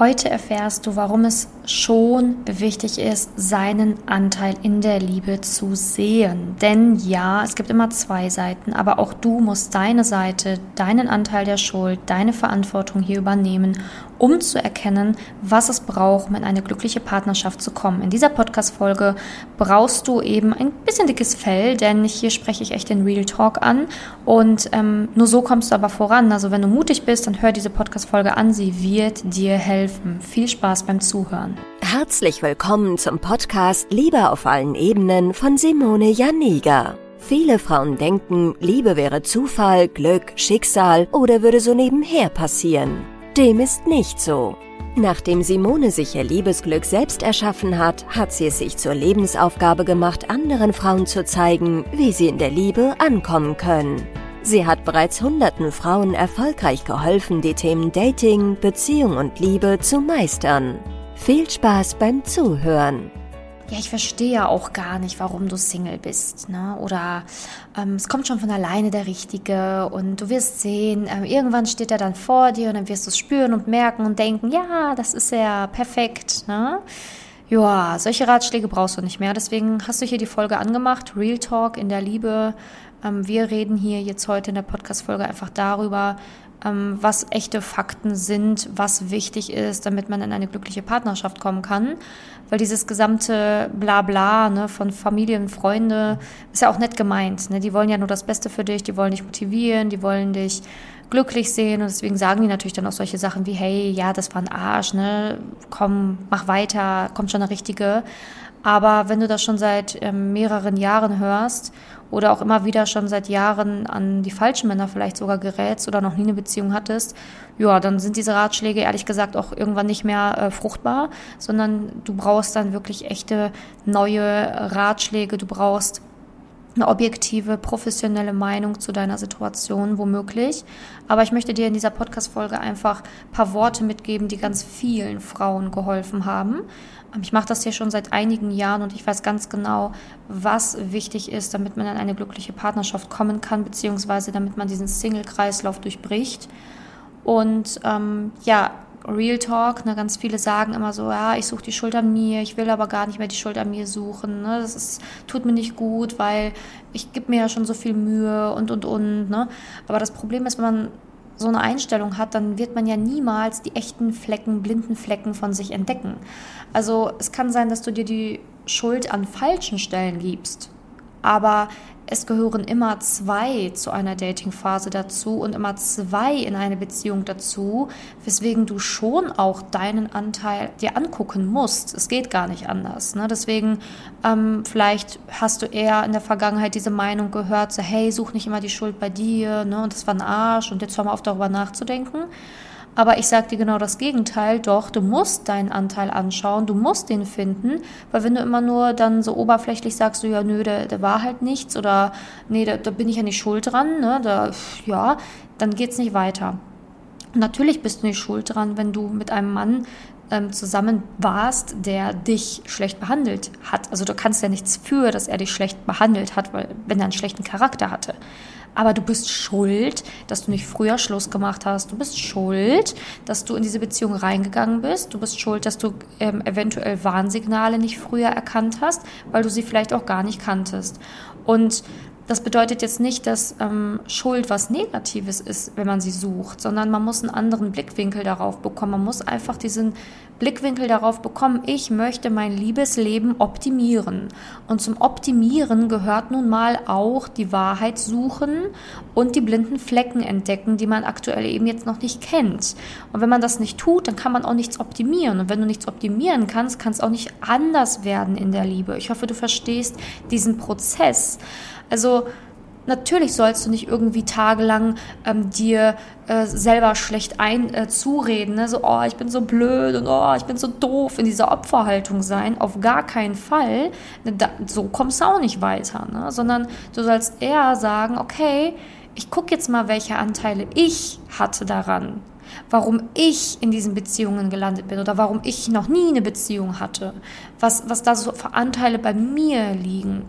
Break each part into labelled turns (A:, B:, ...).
A: Heute erfährst du, warum es schon wichtig ist, seinen Anteil in der Liebe zu sehen. Denn ja, es gibt immer zwei Seiten, aber auch du musst deine Seite, deinen Anteil der Schuld, deine Verantwortung hier übernehmen, um zu erkennen, was es braucht, um in eine glückliche Partnerschaft zu kommen. In dieser Podcast-Folge brauchst du eben ein bisschen dickes Fell, denn hier spreche ich echt den Real Talk an und ähm, nur so kommst du aber voran. Also wenn du mutig bist, dann hör diese Podcast-Folge an, sie wird dir helfen helfen. Viel Spaß beim Zuhören.
B: Herzlich willkommen zum Podcast Liebe auf allen Ebenen von Simone Janiga. Viele Frauen denken, Liebe wäre Zufall, Glück, Schicksal oder würde so nebenher passieren. Dem ist nicht so. Nachdem Simone sich ihr Liebesglück selbst erschaffen hat, hat sie es sich zur Lebensaufgabe gemacht, anderen Frauen zu zeigen, wie sie in der Liebe ankommen können. Sie hat bereits hunderten Frauen erfolgreich geholfen, die Themen Dating, Beziehung und Liebe zu meistern. Viel Spaß beim Zuhören.
A: Ja, ich verstehe ja auch gar nicht, warum du Single bist. Ne? Oder ähm, es kommt schon von alleine der Richtige und du wirst sehen, ähm, irgendwann steht er dann vor dir und dann wirst du es spüren und merken und denken, ja, das ist ja perfekt. Ne? Ja, solche Ratschläge brauchst du nicht mehr. Deswegen hast du hier die Folge angemacht. Real Talk in der Liebe wir reden hier jetzt heute in der Podcast-Folge einfach darüber, ähm, was echte Fakten sind, was wichtig ist, damit man in eine glückliche Partnerschaft kommen kann. Weil dieses gesamte Blabla ne, von Familie und Freunde ist ja auch nett gemeint. Ne? Die wollen ja nur das Beste für dich, die wollen dich motivieren, die wollen dich glücklich sehen und deswegen sagen die natürlich dann auch solche Sachen wie, hey, ja, das war ein Arsch, ne, komm, mach weiter, kommt schon eine richtige. Aber wenn du das schon seit ähm, mehreren Jahren hörst oder auch immer wieder schon seit Jahren an die falschen Männer vielleicht sogar gerätst oder noch nie eine Beziehung hattest, ja, dann sind diese Ratschläge ehrlich gesagt auch irgendwann nicht mehr äh, fruchtbar, sondern du brauchst dann wirklich echte neue Ratschläge, du brauchst eine objektive, professionelle Meinung zu deiner Situation, womöglich. Aber ich möchte dir in dieser Podcast-Folge einfach ein paar Worte mitgeben, die ganz vielen Frauen geholfen haben. Ich mache das hier schon seit einigen Jahren und ich weiß ganz genau, was wichtig ist, damit man in eine glückliche Partnerschaft kommen kann, beziehungsweise damit man diesen Single-Kreislauf durchbricht. Und ähm, ja, Real Talk, ne, ganz viele sagen immer so, ja, ich suche die Schuld an mir, ich will aber gar nicht mehr die Schuld an mir suchen. Ne? Das ist, tut mir nicht gut, weil ich gebe mir ja schon so viel Mühe und und und. Ne? Aber das Problem ist, wenn man so eine Einstellung hat, dann wird man ja niemals die echten Flecken, blinden Flecken von sich entdecken. Also es kann sein, dass du dir die Schuld an falschen Stellen gibst, aber es gehören immer zwei zu einer Datingphase dazu und immer zwei in eine Beziehung dazu, weswegen du schon auch deinen Anteil dir angucken musst. Es geht gar nicht anders. Ne? Deswegen, ähm, vielleicht hast du eher in der Vergangenheit diese Meinung gehört, so, hey, such nicht immer die Schuld bei dir, ne? und das war ein Arsch und jetzt hör mal auf darüber nachzudenken. Aber ich sage dir genau das Gegenteil, doch, du musst deinen Anteil anschauen, du musst den finden, weil wenn du immer nur dann so oberflächlich sagst, so, ja, nö, der, der war halt nichts oder nee, da, da bin ich ja nicht schuld dran, ne, da, ja, dann geht's nicht weiter. natürlich bist du nicht schuld dran, wenn du mit einem Mann ähm, zusammen warst, der dich schlecht behandelt hat. Also du kannst ja nichts für, dass er dich schlecht behandelt hat, weil wenn er einen schlechten Charakter hatte aber du bist schuld, dass du nicht früher Schluss gemacht hast. Du bist schuld, dass du in diese Beziehung reingegangen bist. Du bist schuld, dass du ähm, eventuell Warnsignale nicht früher erkannt hast, weil du sie vielleicht auch gar nicht kanntest. Und das bedeutet jetzt nicht, dass ähm, Schuld was Negatives ist, wenn man sie sucht, sondern man muss einen anderen Blickwinkel darauf bekommen. Man muss einfach diesen Blickwinkel darauf bekommen, ich möchte mein Liebesleben optimieren. Und zum Optimieren gehört nun mal auch die Wahrheit suchen und die blinden Flecken entdecken, die man aktuell eben jetzt noch nicht kennt. Und wenn man das nicht tut, dann kann man auch nichts optimieren. Und wenn du nichts optimieren kannst, kann es auch nicht anders werden in der Liebe. Ich hoffe, du verstehst diesen Prozess. Also natürlich sollst du nicht irgendwie tagelang ähm, dir äh, selber schlecht ein äh, zureden, ne? so oh ich bin so blöd und oh ich bin so doof in dieser Opferhaltung sein. Auf gar keinen Fall. Da, so kommst du auch nicht weiter, ne? sondern du sollst eher sagen, okay, ich gucke jetzt mal, welche Anteile ich hatte daran warum ich in diesen Beziehungen gelandet bin oder warum ich noch nie eine Beziehung hatte, was, was da so für Anteile bei mir liegen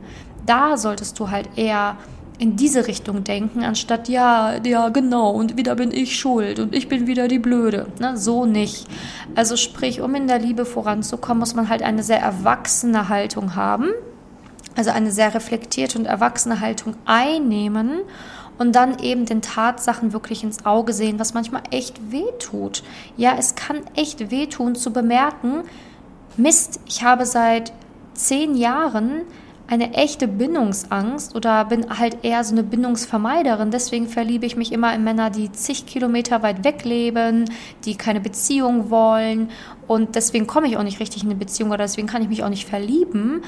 A: da solltest du halt eher in diese Richtung denken, anstatt ja, ja, genau, und wieder bin ich schuld und ich bin wieder die Blöde. Ne? So nicht. Also sprich, um in der Liebe voranzukommen, muss man halt eine sehr erwachsene Haltung haben, also eine sehr reflektierte und erwachsene Haltung einnehmen und dann eben den Tatsachen wirklich ins Auge sehen, was manchmal echt weh tut. Ja, es kann echt wehtun zu bemerken, Mist, ich habe seit zehn Jahren eine echte Bindungsangst oder bin halt eher so eine Bindungsvermeiderin. Deswegen verliebe ich mich immer in Männer, die zig Kilometer weit weg leben, die keine Beziehung wollen. Und deswegen komme ich auch nicht richtig in eine Beziehung oder deswegen kann ich mich auch nicht verlieben.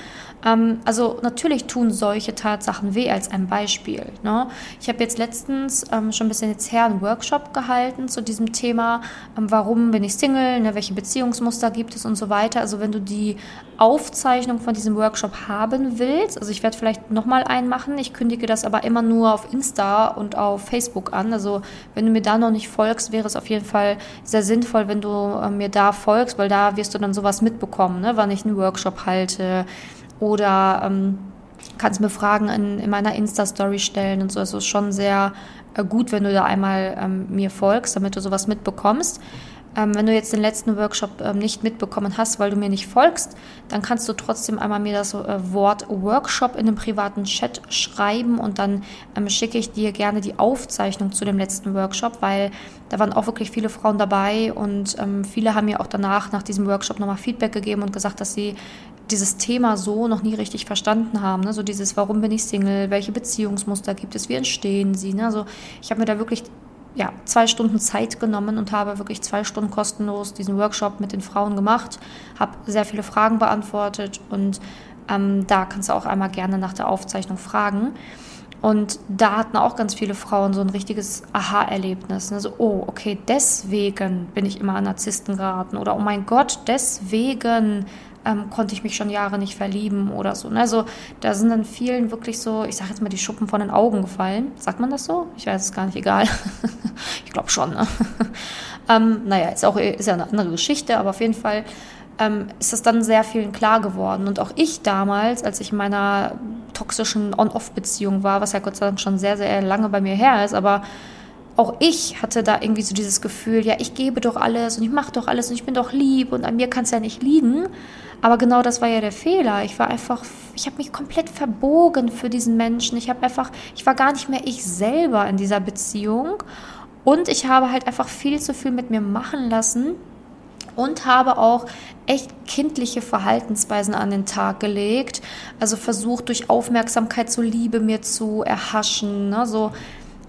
A: Ähm, also natürlich tun solche Tatsachen weh als ein Beispiel. Ne? Ich habe jetzt letztens ähm, schon ein bisschen jetzt her einen Workshop gehalten zu diesem Thema, ähm, warum bin ich Single, ne, welche Beziehungsmuster gibt es und so weiter. Also wenn du die Aufzeichnung von diesem Workshop haben willst, also ich werde vielleicht nochmal einen machen, ich kündige das aber immer nur auf Insta und auf Facebook an. Also wenn du mir da noch nicht folgst, wäre es auf jeden Fall sehr sinnvoll, wenn du äh, mir da folgst, weil da wirst du dann sowas mitbekommen, ne, wann ich einen Workshop halte oder ähm, kannst mir Fragen in, in meiner Insta-Story stellen und so. Es ist schon sehr äh, gut, wenn du da einmal ähm, mir folgst, damit du sowas mitbekommst. Ähm, wenn du jetzt den letzten Workshop ähm, nicht mitbekommen hast, weil du mir nicht folgst, dann kannst du trotzdem einmal mir das äh, Wort Workshop in einem privaten Chat schreiben und dann ähm, schicke ich dir gerne die Aufzeichnung zu dem letzten Workshop, weil da waren auch wirklich viele Frauen dabei und ähm, viele haben mir auch danach, nach diesem Workshop, nochmal Feedback gegeben und gesagt, dass sie dieses Thema so noch nie richtig verstanden haben. Ne? So dieses, warum bin ich Single, welche Beziehungsmuster gibt es, wie entstehen sie. Ne? Also ich habe mir da wirklich ja, zwei Stunden Zeit genommen und habe wirklich zwei Stunden kostenlos diesen Workshop mit den Frauen gemacht, habe sehr viele Fragen beantwortet und ähm, da kannst du auch einmal gerne nach der Aufzeichnung fragen. Und da hatten auch ganz viele Frauen so ein richtiges Aha-Erlebnis. Ne? So, oh, okay, deswegen bin ich immer an Narzissten geraten. Oder oh mein Gott, deswegen ähm, konnte ich mich schon Jahre nicht verlieben oder so. Ne? Also da sind dann vielen wirklich so, ich sage jetzt mal, die Schuppen von den Augen gefallen. Sagt man das so? Ich weiß es gar nicht, egal. ich glaube schon. Ne? ähm, naja, ist auch ist ja eine andere Geschichte, aber auf jeden Fall ähm, ist es dann sehr vielen klar geworden. Und auch ich damals, als ich in meiner toxischen On-Off-Beziehung war, was ja Gott sei Dank schon sehr, sehr lange bei mir her ist, aber auch ich hatte da irgendwie so dieses Gefühl, ja, ich gebe doch alles und ich mache doch alles und ich bin doch lieb und an mir kann es ja nicht liegen. Aber genau das war ja der Fehler. Ich war einfach, ich habe mich komplett verbogen für diesen Menschen. Ich habe einfach, ich war gar nicht mehr ich selber in dieser Beziehung. Und ich habe halt einfach viel zu viel mit mir machen lassen und habe auch echt kindliche Verhaltensweisen an den Tag gelegt. Also versucht durch Aufmerksamkeit zur Liebe mir zu erhaschen. Ne? So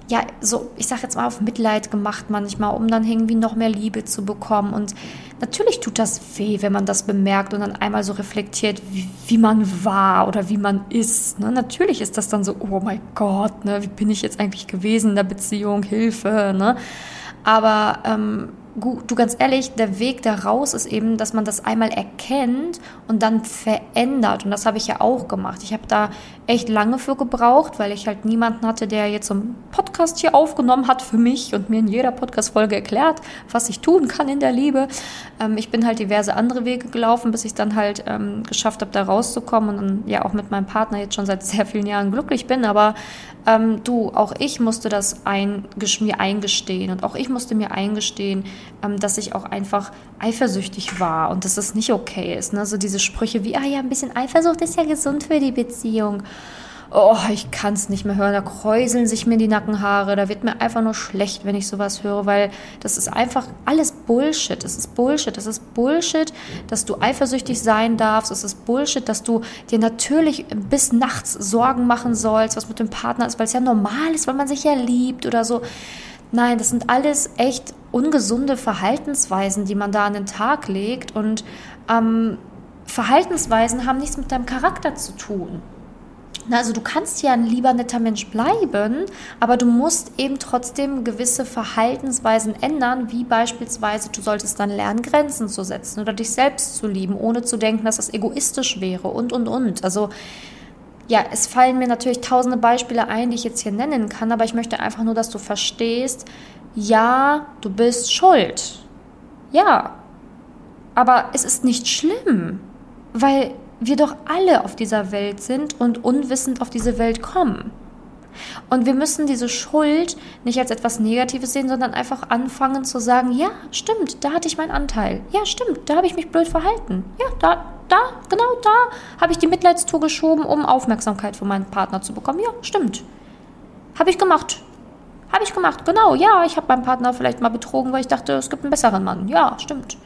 A: ja, so, ich sag jetzt mal, auf Mitleid gemacht manchmal, um dann irgendwie noch mehr Liebe zu bekommen. Und natürlich tut das weh, wenn man das bemerkt und dann einmal so reflektiert, wie, wie man war oder wie man ist. Ne? Natürlich ist das dann so, oh mein Gott, ne? wie bin ich jetzt eigentlich gewesen in der Beziehung, Hilfe. Ne? Aber ähm, du ganz ehrlich, der Weg da raus ist eben, dass man das einmal erkennt und dann verändert. Und das habe ich ja auch gemacht. Ich habe da echt lange für gebraucht, weil ich halt niemanden hatte, der jetzt so einen Podcast hier aufgenommen hat für mich und mir in jeder Podcast-Folge erklärt, was ich tun kann in der Liebe. Ähm, ich bin halt diverse andere Wege gelaufen, bis ich dann halt ähm, geschafft habe, da rauszukommen und dann ja auch mit meinem Partner jetzt schon seit sehr vielen Jahren glücklich bin. Aber ähm, du, auch ich musste das ein, mir eingestehen und auch ich musste mir eingestehen, ähm, dass ich auch einfach eifersüchtig war und dass das nicht okay ist. Ne? So diese Sprüche wie, ah ja, ein bisschen Eifersucht ist ja gesund für die Beziehung oh, ich kann es nicht mehr hören. Da kräuseln sich mir die Nackenhaare. Da wird mir einfach nur schlecht, wenn ich sowas höre, weil das ist einfach alles Bullshit. Das ist Bullshit. Das ist Bullshit, dass du eifersüchtig sein darfst. Das ist Bullshit, dass du dir natürlich bis nachts Sorgen machen sollst, was mit dem Partner ist, weil es ja normal ist, weil man sich ja liebt oder so. Nein, das sind alles echt ungesunde Verhaltensweisen, die man da an den Tag legt. Und ähm, Verhaltensweisen haben nichts mit deinem Charakter zu tun. Also du kannst ja ein lieber netter Mensch bleiben, aber du musst eben trotzdem gewisse Verhaltensweisen ändern, wie beispielsweise du solltest dann lernen, Grenzen zu setzen oder dich selbst zu lieben, ohne zu denken, dass das egoistisch wäre und, und, und. Also ja, es fallen mir natürlich tausende Beispiele ein, die ich jetzt hier nennen kann, aber ich möchte einfach nur, dass du verstehst, ja, du bist schuld. Ja, aber es ist nicht schlimm, weil wir doch alle auf dieser Welt sind und unwissend auf diese Welt kommen. Und wir müssen diese Schuld nicht als etwas Negatives sehen, sondern einfach anfangen zu sagen, ja, stimmt, da hatte ich meinen Anteil. Ja, stimmt, da habe ich mich blöd verhalten. Ja, da, da, genau da habe ich die Mitleidstour geschoben, um Aufmerksamkeit von meinem Partner zu bekommen. Ja, stimmt. Habe ich gemacht. Habe ich gemacht, genau. Ja, ich habe meinen Partner vielleicht mal betrogen, weil ich dachte, es gibt einen besseren Mann. Ja, stimmt.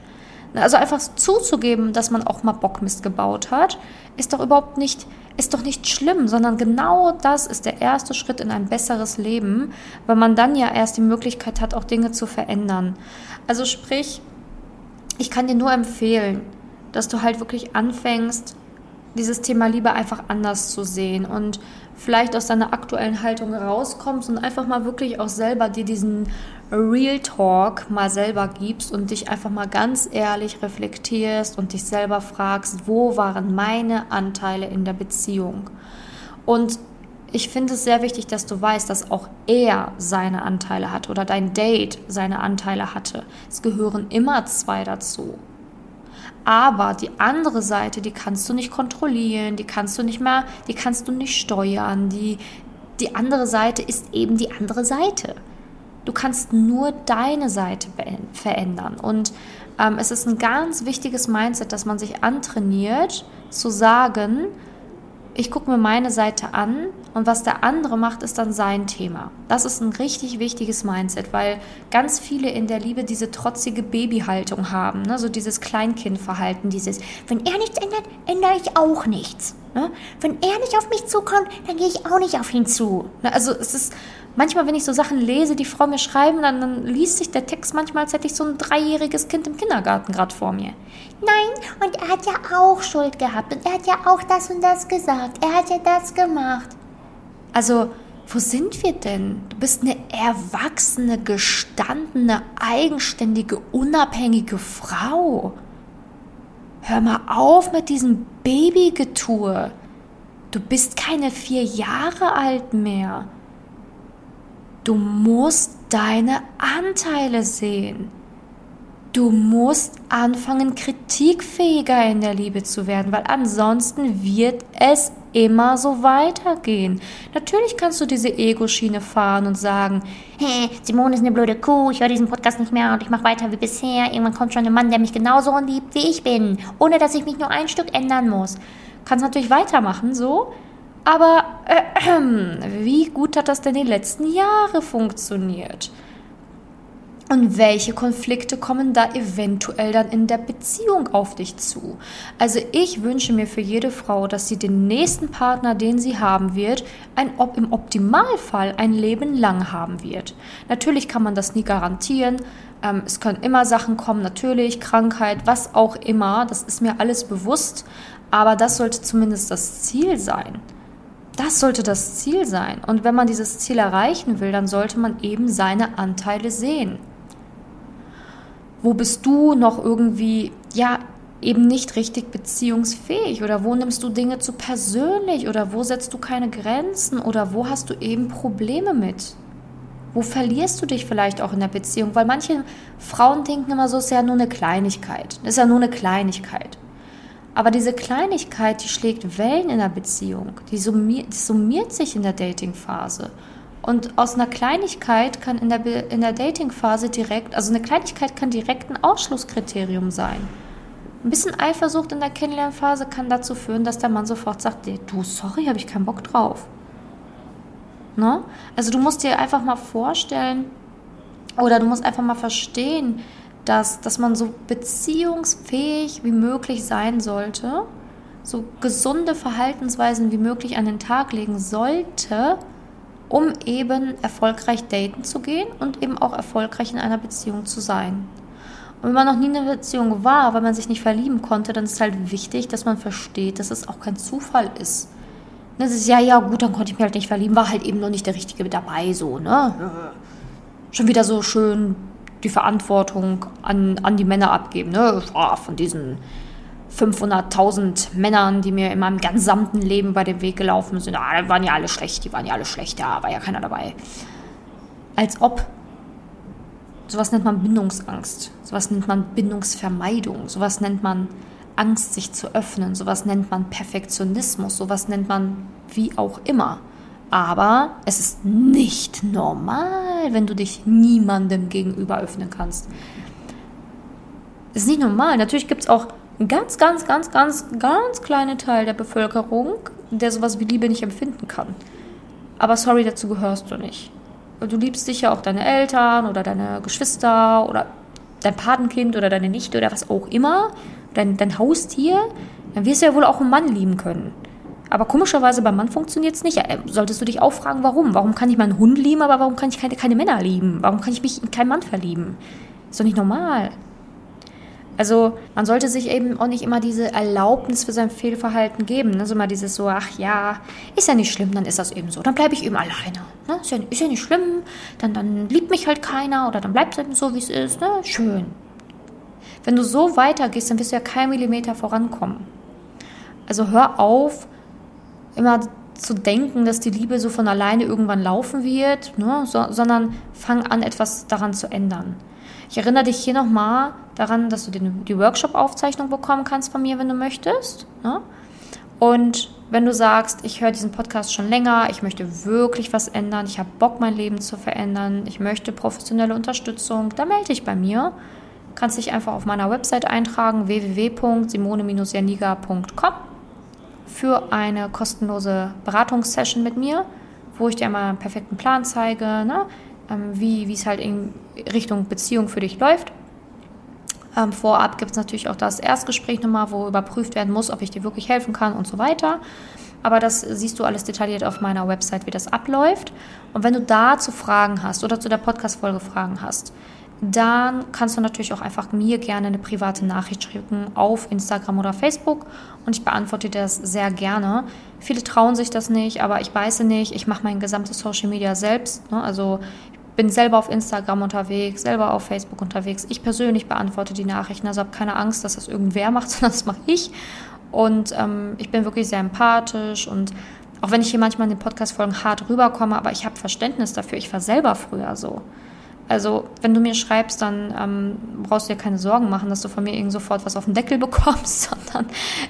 A: Also einfach zuzugeben, dass man auch mal Bockmist gebaut hat, ist doch überhaupt nicht, ist doch nicht schlimm, sondern genau das ist der erste Schritt in ein besseres Leben, weil man dann ja erst die Möglichkeit hat, auch Dinge zu verändern. Also sprich, ich kann dir nur empfehlen, dass du halt wirklich anfängst, dieses Thema Liebe einfach anders zu sehen und vielleicht aus deiner aktuellen Haltung rauskommst und einfach mal wirklich auch selber dir diesen Real Talk mal selber gibst und dich einfach mal ganz ehrlich reflektierst und dich selber fragst, wo waren meine Anteile in der Beziehung? Und ich finde es sehr wichtig, dass du weißt, dass auch er seine Anteile hat oder dein Date seine Anteile hatte. Es gehören immer zwei dazu. Aber die andere Seite, die kannst du nicht kontrollieren, die kannst du nicht mehr, die kannst du nicht steuern. Die, die andere Seite ist eben die andere Seite. Du kannst nur deine Seite verändern. Und ähm, es ist ein ganz wichtiges Mindset, dass man sich antrainiert, zu sagen, ich gucke mir meine Seite an und was der andere macht, ist dann sein Thema. Das ist ein richtig wichtiges Mindset, weil ganz viele in der Liebe diese trotzige Babyhaltung haben, ne? so dieses Kleinkindverhalten, dieses, wenn er nichts ändert, ändere ich auch nichts. Ne? Wenn er nicht auf mich zukommt, dann gehe ich auch nicht auf ihn zu. Ne? Also es ist manchmal, wenn ich so Sachen lese, die Frau mir schreiben, dann, dann liest sich der Text manchmal, als hätte ich so ein dreijähriges Kind im Kindergarten gerade vor mir. Nein, und er hat ja auch Schuld gehabt und er hat ja auch das und das gesagt. Er hat ja das gemacht. Also, wo sind wir denn? Du bist eine erwachsene, gestandene, eigenständige, unabhängige Frau. Hör mal auf mit diesem Babygetue. Du bist keine vier Jahre alt mehr. Du musst deine Anteile sehen. Du musst anfangen, kritikfähiger in der Liebe zu werden, weil ansonsten wird es immer so weitergehen. Natürlich kannst du diese Ego-Schiene fahren und sagen, hey, Simone ist eine blöde Kuh, ich höre diesen Podcast nicht mehr und ich mache weiter wie bisher. Irgendwann kommt schon ein Mann, der mich genauso liebt, wie ich bin, ohne dass ich mich nur ein Stück ändern muss. Kannst natürlich weitermachen, so, aber äh, wie gut hat das denn die letzten Jahre funktioniert? Und welche Konflikte kommen da eventuell dann in der Beziehung auf dich zu? Also ich wünsche mir für jede Frau, dass sie den nächsten Partner, den sie haben wird, ein, im Optimalfall ein Leben lang haben wird. Natürlich kann man das nie garantieren. Ähm, es können immer Sachen kommen, natürlich, Krankheit, was auch immer. Das ist mir alles bewusst. Aber das sollte zumindest das Ziel sein. Das sollte das Ziel sein. Und wenn man dieses Ziel erreichen will, dann sollte man eben seine Anteile sehen. Wo bist du noch irgendwie, ja, eben nicht richtig beziehungsfähig oder wo nimmst du Dinge zu persönlich oder wo setzt du keine Grenzen oder wo hast du eben Probleme mit? Wo verlierst du dich vielleicht auch in der Beziehung? Weil manche Frauen denken immer so, es ist ja nur eine Kleinigkeit. Es ist ja nur eine Kleinigkeit. Aber diese Kleinigkeit, die schlägt Wellen in der Beziehung, die summiert, die summiert sich in der Datingphase. Und aus einer Kleinigkeit kann in der, in der Datingphase direkt, also eine Kleinigkeit kann direkt ein Ausschlusskriterium sein. Ein bisschen Eifersucht in der Kennenlernphase kann dazu führen, dass der Mann sofort sagt, du, sorry, habe ich keinen Bock drauf. Ne? Also du musst dir einfach mal vorstellen, oder du musst einfach mal verstehen, dass, dass man so beziehungsfähig wie möglich sein sollte, so gesunde Verhaltensweisen wie möglich an den Tag legen sollte, um eben erfolgreich daten zu gehen und eben auch erfolgreich in einer Beziehung zu sein. Und wenn man noch nie in einer Beziehung war, weil man sich nicht verlieben konnte, dann ist halt wichtig, dass man versteht, dass es auch kein Zufall ist. Das ist ja, ja, gut, dann konnte ich mich halt nicht verlieben, war halt eben noch nicht der Richtige dabei, so, ne? Schon wieder so schön die Verantwortung an, an die Männer abgeben. Ne? Von diesen 500.000 Männern, die mir in meinem gesamten Leben bei dem Weg gelaufen sind. Ah, die waren ja alle schlecht, die waren ja alle schlecht, da war ja keiner dabei. Als ob. Sowas nennt man Bindungsangst. Sowas nennt man Bindungsvermeidung. Sowas nennt man Angst, sich zu öffnen. Sowas nennt man Perfektionismus. Sowas nennt man wie auch immer. Aber es ist nicht normal, wenn du dich niemandem gegenüber öffnen kannst. Es ist nicht normal. Natürlich gibt es auch einen ganz, ganz, ganz, ganz, ganz kleinen Teil der Bevölkerung, der sowas wie Liebe nicht empfinden kann. Aber sorry, dazu gehörst du nicht. Du liebst sicher auch deine Eltern oder deine Geschwister oder dein Patenkind oder deine Nichte oder was auch immer, dein, dein Haustier, dann wirst du ja wohl auch einen Mann lieben können. Aber komischerweise beim Mann funktioniert es nicht. Äh, solltest du dich auch fragen, warum? Warum kann ich meinen Hund lieben, aber warum kann ich keine, keine Männer lieben? Warum kann ich mich in keinen Mann verlieben? Ist doch nicht normal. Also man sollte sich eben auch nicht immer diese Erlaubnis für sein Fehlverhalten geben. Ne? So mal dieses so, ach ja, ist ja nicht schlimm, dann ist das eben so. Dann bleibe ich eben alleine. Ne? Ist, ja, ist, ja, nicht schlimm, dann, dann liebt mich halt keiner oder dann bleibt es eben so, wie es ist. Ne? Schön. Wenn du so weitergehst, dann wirst du ja keinen Millimeter vorankommen. Also hör auf, immer zu denken, dass die Liebe so von alleine irgendwann laufen wird, ne? so, sondern fang an, etwas daran zu ändern. Ich erinnere dich hier nochmal daran, dass du die, Workshop-Aufzeichnung bekommen kannst von mir, wenn du möchtest. Ne? Und wenn du sagst, ich höre diesen Podcast schon länger, ich möchte wirklich was ändern, ich habe Bock, mein Leben zu verändern, ich möchte professionelle Unterstützung, dann melde dich bei mir. Du kannst dich einfach auf meiner Website eintragen, www.simone-janiga.com für eine kostenlose Beratungssession mit mir, wo ich dir einmal einen perfekten Plan zeige, ne? Ähm, wie es halt in Richtung Beziehung für dich läuft. Ähm, vorab gibt es natürlich auch das Erstgespräch nochmal, wo überprüft werden muss, ob ich dir wirklich helfen kann und so weiter. Aber das siehst du alles detailliert auf meiner Website, wie das abläuft. Und wenn du dazu Fragen hast oder zu der Podcast-Folge Fragen hast, dann kannst du natürlich auch einfach mir gerne eine private Nachricht schicken auf Instagram oder Facebook und ich beantworte dir das sehr gerne. Viele trauen sich das nicht, aber ich weiß nicht. Ich mache mein gesamtes Social Media selbst. Ne? Also bin selber auf Instagram unterwegs, selber auf Facebook unterwegs. Ich persönlich beantworte die Nachrichten, also habe keine Angst, dass das irgendwer macht, sondern das mache ich. Und ähm, ich bin wirklich sehr empathisch und auch wenn ich hier manchmal in den Podcast-Folgen hart rüberkomme, aber ich habe Verständnis dafür. Ich war selber früher so. Also, wenn du mir schreibst, dann ähm, brauchst du dir keine Sorgen machen, dass du von mir irgend sofort was auf den Deckel bekommst, sondern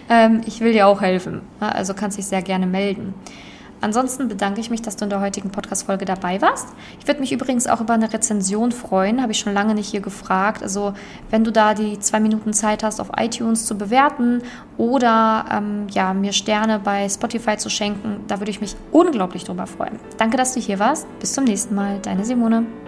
A: ähm, ich will dir auch helfen. Also kannst dich sehr gerne melden. Ansonsten bedanke ich mich, dass du in der heutigen Podcast-Folge dabei warst. Ich würde mich übrigens auch über eine Rezension freuen, habe ich schon lange nicht hier gefragt. Also, wenn du da die zwei Minuten Zeit hast, auf iTunes zu bewerten oder ähm, ja, mir Sterne bei Spotify zu schenken, da würde ich mich unglaublich drüber freuen. Danke, dass du hier warst. Bis zum nächsten Mal. Deine Simone.